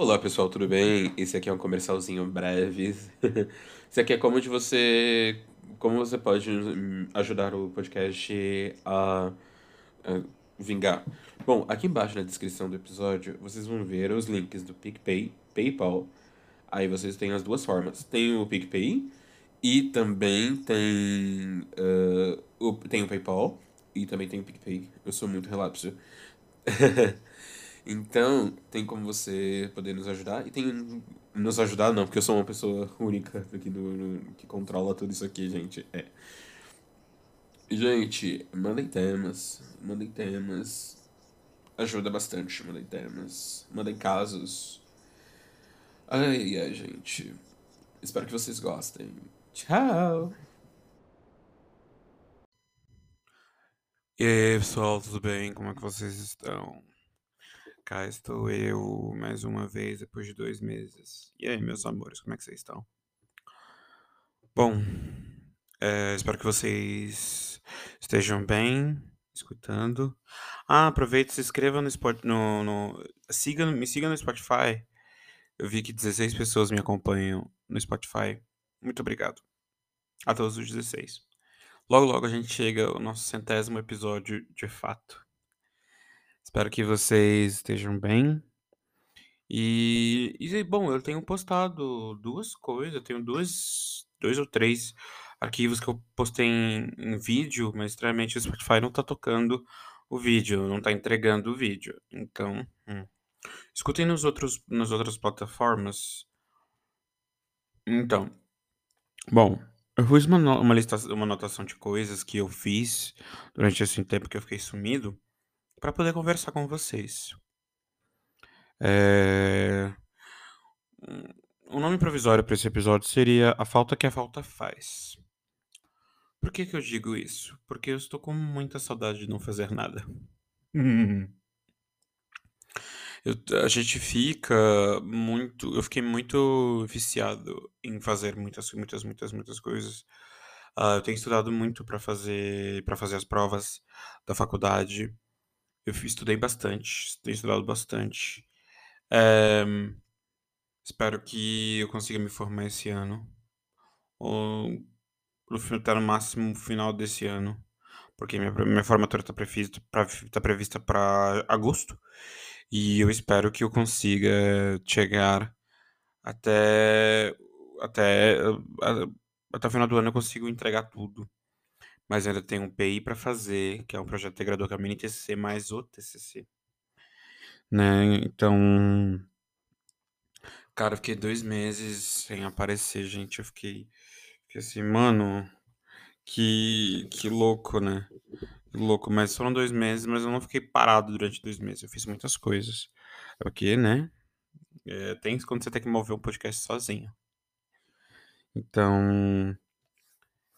Olá pessoal, tudo bem? Esse aqui é um comercialzinho breve. Esse aqui é como de você, como você pode hum, ajudar o podcast a, a vingar. Bom, aqui embaixo na descrição do episódio, vocês vão ver os links do PicPay, PayPal. Aí vocês têm as duas formas. Tem o PicPay e também tem, uh, o, tem o PayPal e também tem o PicPay. Eu sou muito relapso. Então, tem como você poder nos ajudar. E tem. Nos ajudar, não, porque eu sou uma pessoa única aqui do, que controla tudo isso aqui, gente. É. Gente, mandem temas. Mandem temas. Ajuda bastante, mandem temas. Mandem casos. Ai, ai, gente. Espero que vocês gostem. Tchau! E aí, pessoal, tudo bem? Como é que vocês estão? Cá estou eu mais uma vez depois de dois meses. E aí, meus amores, como é que vocês estão? Bom, é, espero que vocês estejam bem, escutando. Ah, aproveita e se inscreva no, Spot, no, no siga, me siga no Spotify. Eu vi que 16 pessoas me acompanham no Spotify. Muito obrigado. A todos os 16. Logo, logo a gente chega ao nosso centésimo episódio de fato. Espero que vocês estejam bem. E, e bom, eu tenho postado duas coisas, eu tenho duas, dois ou três arquivos que eu postei em, em vídeo, mas estranhamente o Spotify não tá tocando o vídeo, não tá entregando o vídeo. Então, hum. escutem nos outros, nas outras plataformas. Então, bom, eu fiz uma, uma lista, uma anotação de coisas que eu fiz durante esse tempo que eu fiquei sumido para poder conversar com vocês. É, hum, O nome provisório para esse episódio seria A Falta que a Falta Faz. Por que que eu digo isso? Porque eu estou com muita saudade de não fazer nada. Eu- a gente fica muito. Eu fiquei muito viciado em fazer muitas, muitas, muitas, muitas coisas. Ah, eu tenho estudado muito para fazer, para fazer as provas da faculdade. Eu estudei bastante, tenho estudado bastante. É, espero que eu consiga me formar esse ano. Ou fi- tá no máximo final desse ano. Porque minha, minha formatura está prevista para tá prevista agosto. E eu espero que eu consiga chegar até até a- até o final do ano eu consigo entregar tudo. Mas ainda tem um PI para fazer, que é um projeto integrador com a mini TCC mais o TCC, né? Então, cara, eu fiquei dois meses sem aparecer, gente. Eu fiquei, fiquei assim, mano, que, que louco, né? Que louco, mas foram dois meses, mas eu não fiquei parado durante dois meses. Eu fiz muitas coisas. Porque, né? É, tem quando você tem que mover um podcast sozinho. Então,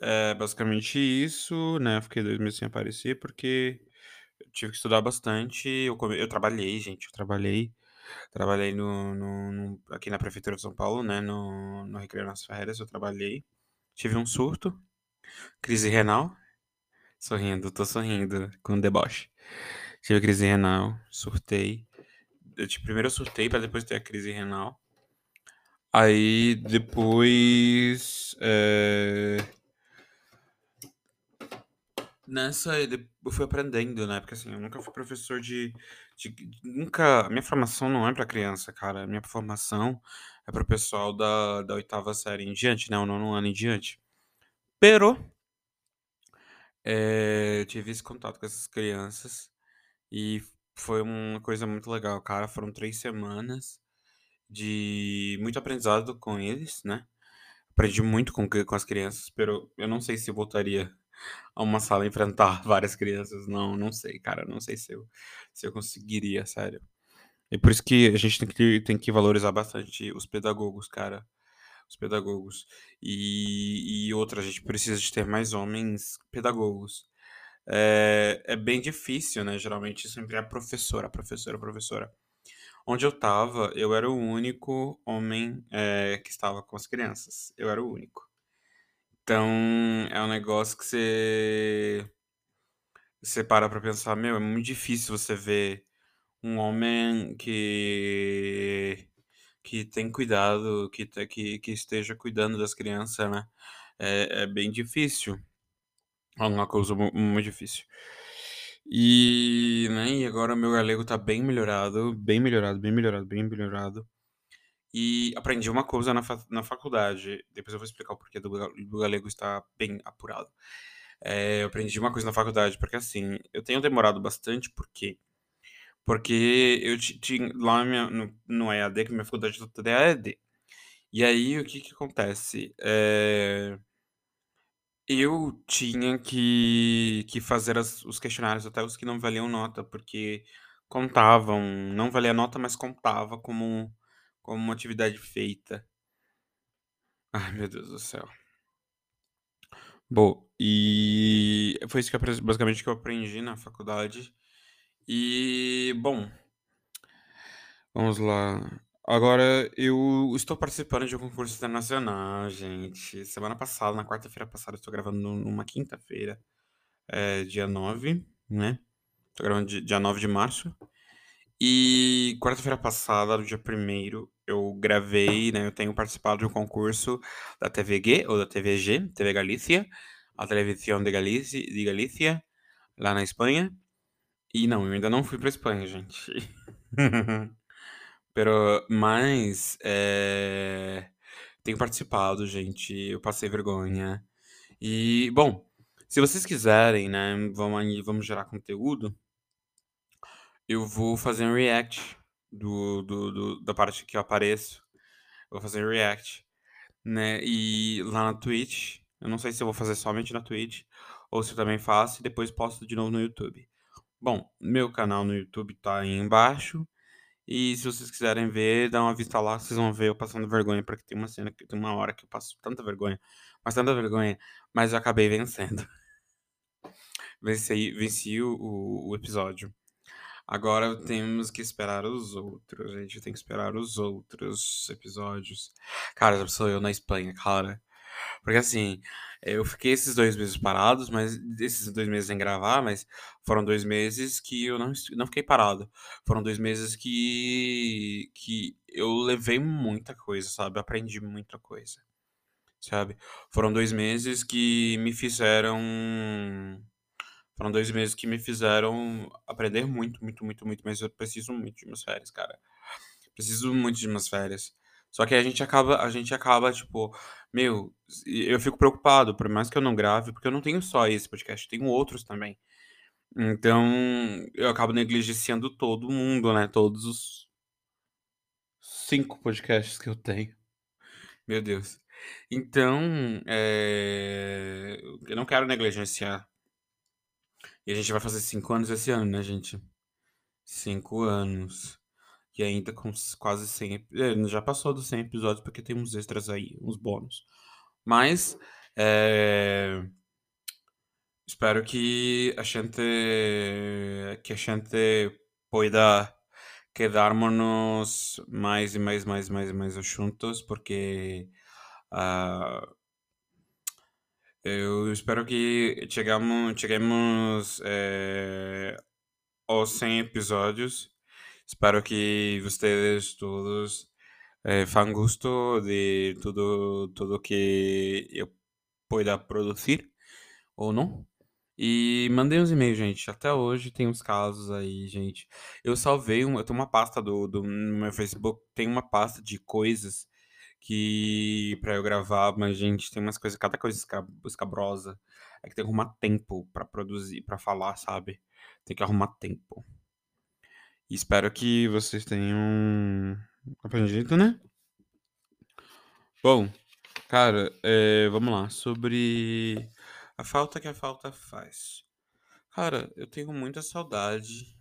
é basicamente isso, né? Eu fiquei dois meses sem aparecer porque eu tive que estudar bastante. Eu, come- eu trabalhei, gente, eu trabalhei. Trabalhei no, no- no- aqui na Prefeitura de São Paulo, né? No, no Recreio nas Férias, eu trabalhei. Tive um surto, crise renal. Sorrindo, tô sorrindo com deboche. Tive crise renal, surtei. Eu, tipo, primeiro eu surtei pra depois ter a crise renal. Aí depois. é, Nessa eu fui aprendendo, né? Porque assim, eu nunca fui professor de, de- Nunca. Minha formação não é pra criança, cara. Minha formação é pro pessoal da, da oitava série em diante, né? O nono ano em diante. Pero. é, eu tive esse contato com essas crianças e foi uma coisa muito legal, cara. Foram três semanas de muito aprendizado com eles, né? Aprendi muito com, com as crianças, pero eu não sei se voltaria a uma sala enfrentar várias crianças. Não, não sei, cara. Não sei se eu, se eu conseguiria, sério. E por isso que a gente tem que, tem que valorizar bastante os pedagogos, cara. Os pedagogos. E, e outra, a gente precisa de ter mais homens pedagogos. É, é bem difícil, né? Geralmente sempre é a professora, professora, professora. Onde eu tava, eu era o único homem é, que estava com as crianças. Eu era o único. Então, é um negócio que você, você para pra pensar, meu, é muito difícil você ver um homem que, que tem cuidado, que, que, que esteja cuidando das crianças, né? É, é bem difícil. É uma coisa muito difícil. E, né, e agora meu galego tá bem melhorado, bem melhorado, bem melhorado, bem melhorado. E aprendi uma coisa na, fa na faculdade, depois eu vou explicar o porquê do, do galego estar bem apurado. É, eu aprendi uma coisa na faculdade, porque assim, eu tenho demorado bastante, por quê? Porque eu tinha lá minha, no, no EAD, que minha faculdade toda é EAD. E aí, o que que acontece? É, eu tinha que, que fazer as, os questionários, até os que não valiam nota, porque contavam, não valia nota, mas contava como, como uma atividade feita. Ai, meu Deus do céu. Bom, e foi isso que eu, basicamente que eu aprendi na faculdade. E, bom, vamos lá. Agora, eu estou participando de um concurso internacional, gente. Semana passada, na quarta-feira passada, estou gravando numa quinta-feira, é, dia 9, né? Estou gravando dia 9 de março. E quarta-feira passada, no dia 1 eu gravei, né? Eu tenho participado de um concurso da TVG ou da TVG, TV Galícia, a televisão de Galícia, de Galícia, lá na Espanha. E não, eu ainda não fui pra Espanha, gente. Pero, mas, é... tenho participado, gente. Eu passei vergonha. E, bom, se vocês quiserem, né, vamos, vamos gerar conteúdo, eu vou fazer um react do, do, do, da parte que eu apareço. Vou fazer react, né, e lá na Twitch. Eu não sei se eu vou fazer somente na Twitch ou se eu também faço e depois posto de novo no YouTube. Bom, meu canal no YouTube tá aí embaixo. E se vocês quiserem ver, dá uma vista lá, vocês vão ver eu passando vergonha, porque tem uma cena que tem uma hora que eu passo tanta vergonha, mas tanta vergonha, mas eu acabei vencendo. venci, venci o, o episódio. Agora temos que esperar os outros, a gente tem que esperar os outros episódios. Cara, já sou eu na Espanha, cara. Porque assim, eu fiquei esses dois meses parados, mas esses dois meses sem gravar, mas foram dois meses que eu não, não fiquei parado. Foram dois meses que, que eu levei muita coisa, sabe? Aprendi muita coisa, sabe? Foram dois meses que me fizeram. Foram dois meses que me fizeram aprender muito, muito, muito, muito, mas eu preciso muito de umas férias, cara. Preciso muito de umas férias. Só que a gente acaba, a gente acaba, tipo, meu, eu fico preocupado, por mais que eu não grave, porque eu não tenho só esse podcast, tenho outros também. Então, eu acabo negligenciando todo mundo, né? Todos os cinco podcasts que eu tenho. Meu Deus. Então, é... eu não quero negligenciar. E a gente vai fazer cinco anos esse ano, né, gente? Cinco anos. E ainda com quase 100. É, já passou dos 100 episódios, porque tem uns extras aí, uns bônus. Mas. É, espero que a gente. Que a gente pueda quedarmos mais e mais, mais, mais, mais juntos, porque. Uh, eu espero que chegamos, cheguemos é, aos 100 episódios Espero que vocês todos eh, fan gusto de tudo, tudo que eu pueda produzir ou não. E mandei uns e-mails, gente. Até hoje tem uns casos aí, gente. Eu salvei, um, eu tenho uma pasta do, do no meu Facebook, tem uma pasta de coisas que para eu gravar, mas gente, tem umas coisas, cada coisa escabrosa. É que tem que arrumar tempo para produzir, para falar, sabe? Tem que arrumar tempo. Espero que vocês tenham aprendido, né? Bom, cara, é, vamos lá. Sobre a falta que a falta faz. Cara, eu tenho muita saudade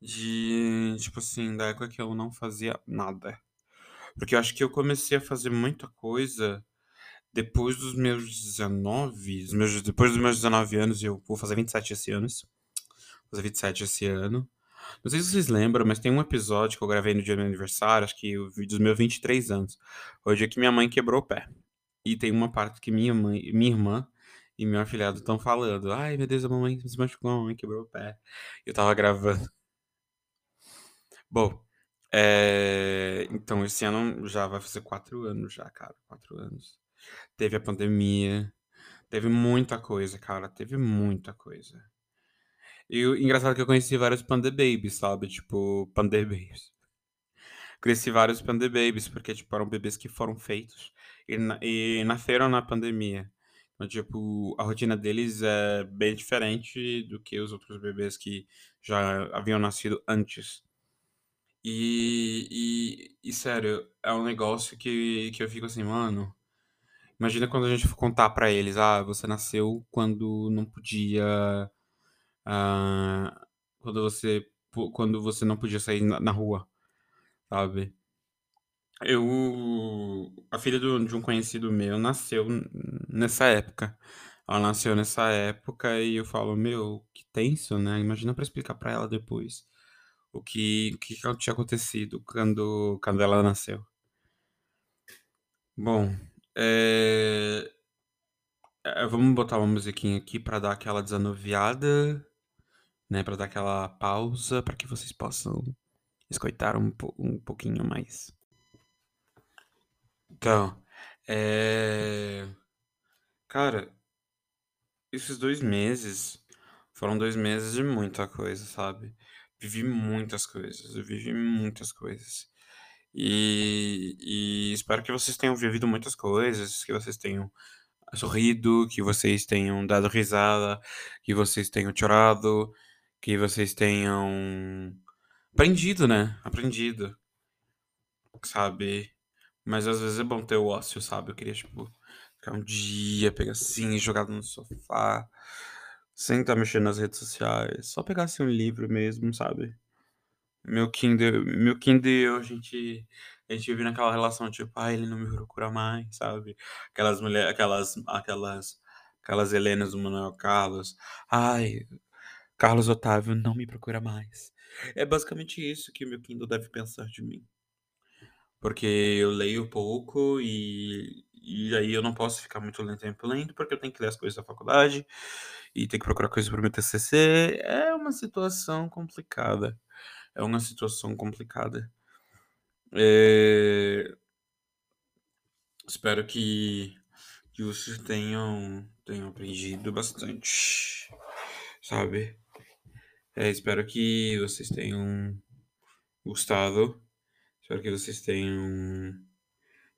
de, tipo assim, da época que eu não fazia nada. Porque eu acho que eu comecei a fazer muita coisa depois dos meus 19, dos meus, depois dos meus 19 anos, eu vou fazer 27 esse ano. Vou fazer 27 esse ano. Não sei se vocês lembram, mas tem um episódio que eu gravei no dia do meu aniversário, acho que dos meus 23 anos. O dia que minha mãe quebrou o pé. E tem uma parte que minha mãe, minha irmã e meu afilhado estão falando. Ai, meu Deus, a mamãe se machucou, a mamãe quebrou o pé. Eu tava gravando. Bom, é... Então, esse ano já vai fazer quatro anos já, cara. Quatro anos. Teve a pandemia. Teve muita coisa, cara. Teve muita coisa. E o engraçado é que eu conheci vários Panda Babies, sabe? Tipo, Panda Babies. Conheci vários Panda Babies, porque, tipo, eram bebês que foram feitos e, na- e nasceram na pandemia. Então, tipo, a rotina deles é bem diferente do que os outros bebês que já haviam nascido antes. E, e, e, sério, é um negócio que, que eu fico assim, mano. Imagina quando a gente for contar pra eles, ah, você nasceu quando não podia. ah, quando você quando você não podia sair na, na rua, sabe? Eu. A filha do- de um conhecido meu nasceu nessa época. Ela nasceu nessa época e eu falo, meu, que tenso, né? Imagina pra explicar pra ela depois o que, o que tinha acontecido quando, quando ela nasceu. Bom, é, é, vamos botar uma musiquinha aqui pra dar aquela desanuviada, né? Pra dar aquela pausa pra que vocês possam escutar um, um pouquinho mais. Então, é... Cara, esses dois meses foram dois meses de muita coisa, sabe? Vivi muitas coisas, eu vivi muitas coisas. E, e espero que vocês tenham vivido muitas coisas, que vocês tenham sorrido, que vocês tenham dado risada, que vocês tenham chorado, que vocês tenham aprendido, né? Aprendido, sabe? Mas às vezes é bom ter o ócio, sabe? Eu queria, tipo, ficar um dia, pegar assim, jogado no sofá, sem estar mexendo nas redes sociais, só pegar assim um livro mesmo, sabe? Meu Kindle, meu Kindle, a gente, a gente vive naquela relação, tipo, ah, ele não me procura mais, sabe? Aquelas mulheres, aquelas, aquelas, aquelas Helenas do Manuel Carlos. Ai, Carlos Otávio não me procura mais. É basicamente isso que o meu Kindle deve pensar de mim. Porque eu leio pouco e, e aí eu não posso ficar muito lento tempo lendo, porque eu tenho que ler as coisas da faculdade e tenho que procurar coisas para o meu TCC. É uma situação complicada. É uma situação complicada. É, Espero que, que vocês tenham, tenham aprendido bastante, sabe? É, espero que vocês tenham gostado. Espero que vocês tenham,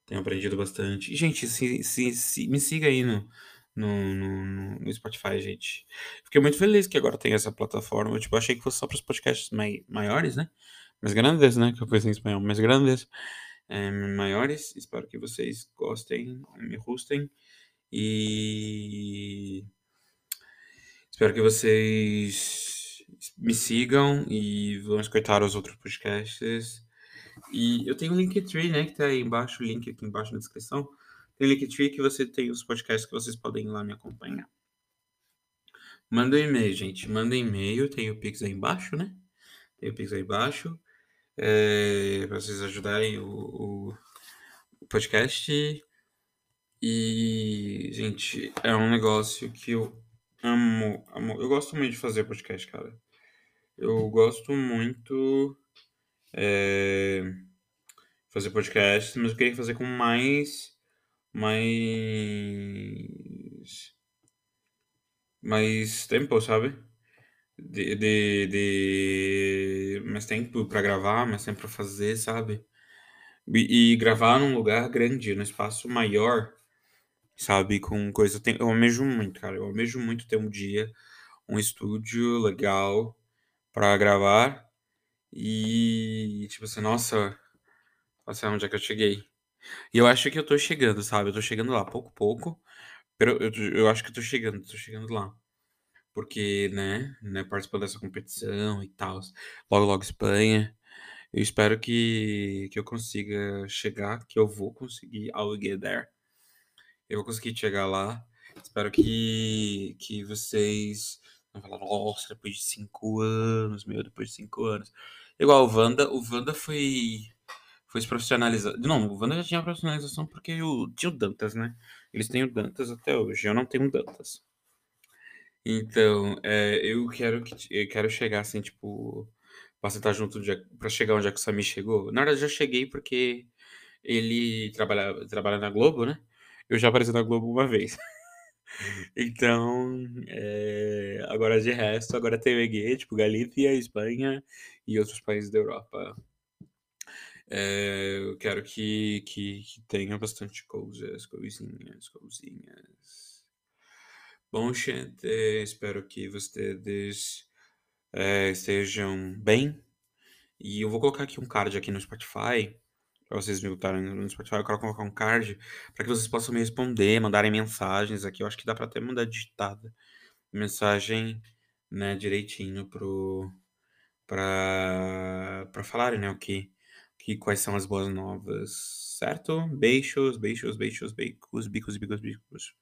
tenham aprendido bastante. E, gente, se, se, se- me siga aí no, no, no, no Spotify, gente. Fiquei muito feliz que agora tem essa plataforma. Eu, tipo, achei que fosse só para os podcasts mai, maiores, né? Mais grandes, né? Que eu pensei em espanhol. Mais grandes, eh, maiores. Espero que vocês gostem, me gostem. E espero que vocês me sigam e vão escutar os outros podcasts. E eu tenho um Linktree, né? Que tá aí embaixo, o link aqui embaixo na descrição. Tem Linktree que você tem os podcasts que vocês podem ir lá me acompanhar. Manda um e-mail, gente. Manda e-mail. Tem o Pix aí embaixo, né? Tem o Pix aí embaixo. É, pra vocês ajudarem o, o, o podcast. E, gente, é um negócio que eu amo, amo. Eu gosto muito de fazer podcast, cara. Eu gosto muito é, fazer podcast, mas eu queria fazer com mais, mais, mais tempo, sabe? De, de, de mais tempo pra gravar, mais tempo pra fazer, sabe? E, e gravar num lugar grande, num espaço maior, sabe? Com coisa. Tem, eu almejo muito, cara. Eu almejo muito ter um dia, um estúdio legal pra gravar. E, tipo assim, nossa, nossa, onde é que eu cheguei? E eu acho que eu tô chegando, sabe? Eu tô chegando lá, pouco a pouco. Eu, eu acho que eu tô chegando, tô chegando lá. Porque, né, né, participando dessa competição e tal. Logo, logo Espanha. Eu espero que, que eu consiga chegar, que eu vou conseguir. I'll get there. Eu vou conseguir chegar lá. Espero que, que vocês falar, nossa, depois de cinco anos, meu, depois de cinco anos. Igual o Wanda, o Wanda foi, foi se profissionalizando. Não, o Wanda já tinha profissionalização porque o, tinha o Dantas, né? Eles têm o Dantas até hoje, eu não tenho o Dantas. Então, é, eu quero que eu quero chegar assim, tipo, pra sentar junto é pra chegar onde é que o Samir chegou? Na verdade, já cheguei porque ele trabalha trabalha na Globo, né, eu já apareci na Globo uma vez. Então, eh, agora de resto, agora TVG, tipo Galícia, Espanha e outros países da Europa. Eh, eu quero que que que tenha bastante coisas, coisinhas, coisinhas. Bom, gente, espero que vocês, eh, estejam bem. E eu vou colocar aqui um card aqui no Spotify, pra vocês me escutarem no Spotify, eu quero colocar um card pra que vocês possam me responder, mandarem mensagens aqui, eu acho que dá pra até mandar digitada, mensagem, né, direitinho para o pra pra falarem, né, o que que quais são as boas novas, certo? Beijos, beijos, beijos, beicos, bicos, bicos, bicos.